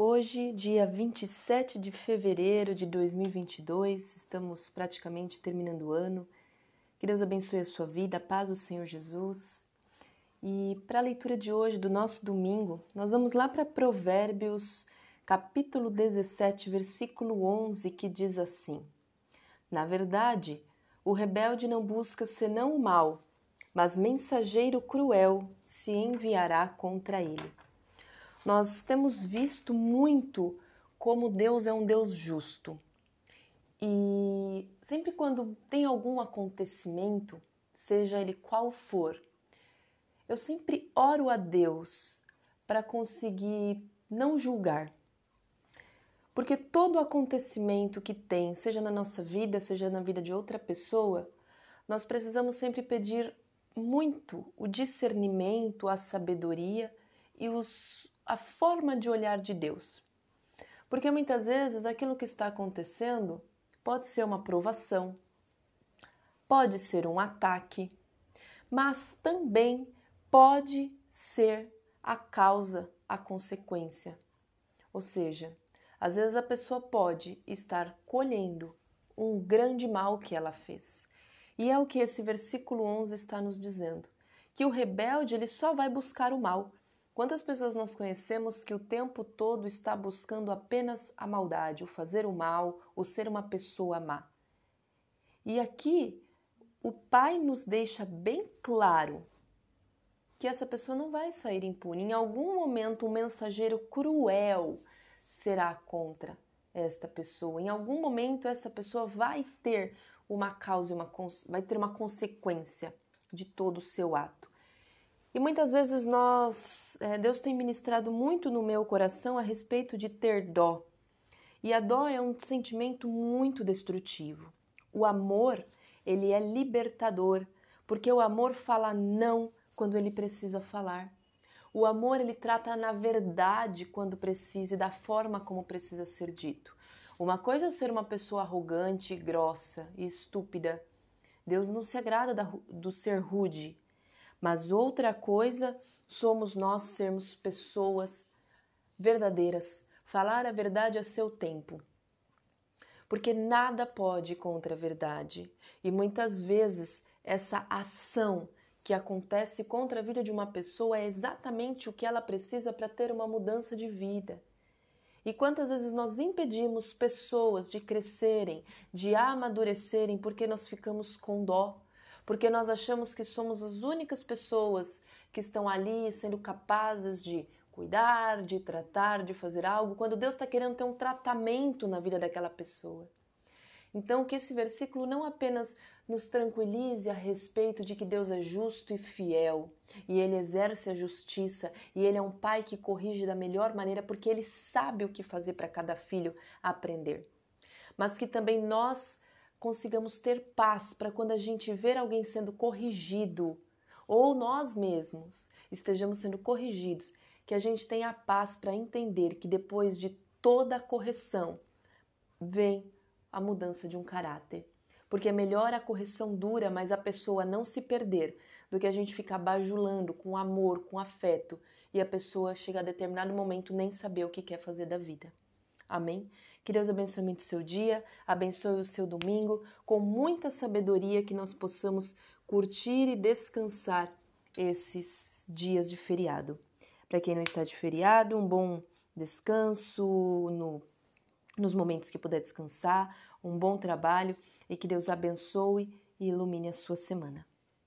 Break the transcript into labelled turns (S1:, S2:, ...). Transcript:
S1: Hoje, dia 27 de fevereiro de 2022, estamos praticamente terminando o ano. Que Deus abençoe a sua vida, paz do Senhor Jesus. E para a leitura de hoje, do nosso domingo, nós vamos lá para Provérbios, capítulo 17, versículo 11, que diz assim: Na verdade, o rebelde não busca senão o mal, mas mensageiro cruel se enviará contra ele. Nós temos visto muito como Deus é um Deus justo. E sempre quando tem algum acontecimento, seja ele qual for, eu sempre oro a Deus para conseguir não julgar. Porque todo acontecimento que tem, seja na nossa vida, seja na vida de outra pessoa, nós precisamos sempre pedir muito o discernimento, a sabedoria e os, a forma de olhar de Deus. Porque muitas vezes aquilo que está acontecendo pode ser uma provação, pode ser um ataque, mas também pode ser a causa, a consequência. Ou seja, às vezes a pessoa pode estar colhendo um grande mal que ela fez. E é o que esse versículo 11 está nos dizendo, que o rebelde ele só vai buscar o mal, Quantas pessoas nós conhecemos que o tempo todo está buscando apenas a maldade, o fazer o mal, o ser uma pessoa má? E aqui o Pai nos deixa bem claro que essa pessoa não vai sair impune. Em algum momento, um mensageiro cruel será contra esta pessoa. Em algum momento, essa pessoa vai ter uma causa, uma, vai ter uma consequência de todo o seu ato. E muitas vezes nós, é, Deus tem ministrado muito no meu coração a respeito de ter dó. E a dó é um sentimento muito destrutivo. O amor, ele é libertador, porque o amor fala não quando ele precisa falar. O amor, ele trata na verdade quando precisa e da forma como precisa ser dito. Uma coisa é ser uma pessoa arrogante, grossa e estúpida. Deus não se agrada do ser rude, mas outra coisa somos nós sermos pessoas verdadeiras, falar a verdade a seu tempo. Porque nada pode contra a verdade. E muitas vezes essa ação que acontece contra a vida de uma pessoa é exatamente o que ela precisa para ter uma mudança de vida. E quantas vezes nós impedimos pessoas de crescerem, de amadurecerem, porque nós ficamos com dó, porque nós achamos que somos as únicas pessoas que estão ali sendo capazes de cuidar, de tratar, de fazer algo, quando Deus está querendo ter um tratamento na vida daquela pessoa. Então, que esse versículo não apenas nos tranquilize a respeito de que Deus é justo e fiel, e Ele exerce a justiça, e Ele é um pai que corrige da melhor maneira, porque Ele sabe o que fazer para cada filho aprender. Mas que também nós consigamos ter paz para quando a gente ver alguém sendo corrigido ou nós mesmos estejamos sendo corrigidos, que a gente tenha paz para entender que depois de toda a correção vem a mudança de um caráter. Porque é melhor a correção dura, mas a pessoa não se perder, do que a gente ficar bajulando com amor, com afeto, e a pessoa chega a determinado momento nem saber o que quer fazer da vida. Amém? Que Deus abençoe muito o seu dia, abençoe o seu domingo, com muita sabedoria que nós possamos curtir e descansar esses dias de feriado. Para quem não está de feriado, um bom descanso no, nos momentos que puder descansar, um bom trabalho e que Deus abençoe e ilumine a sua semana.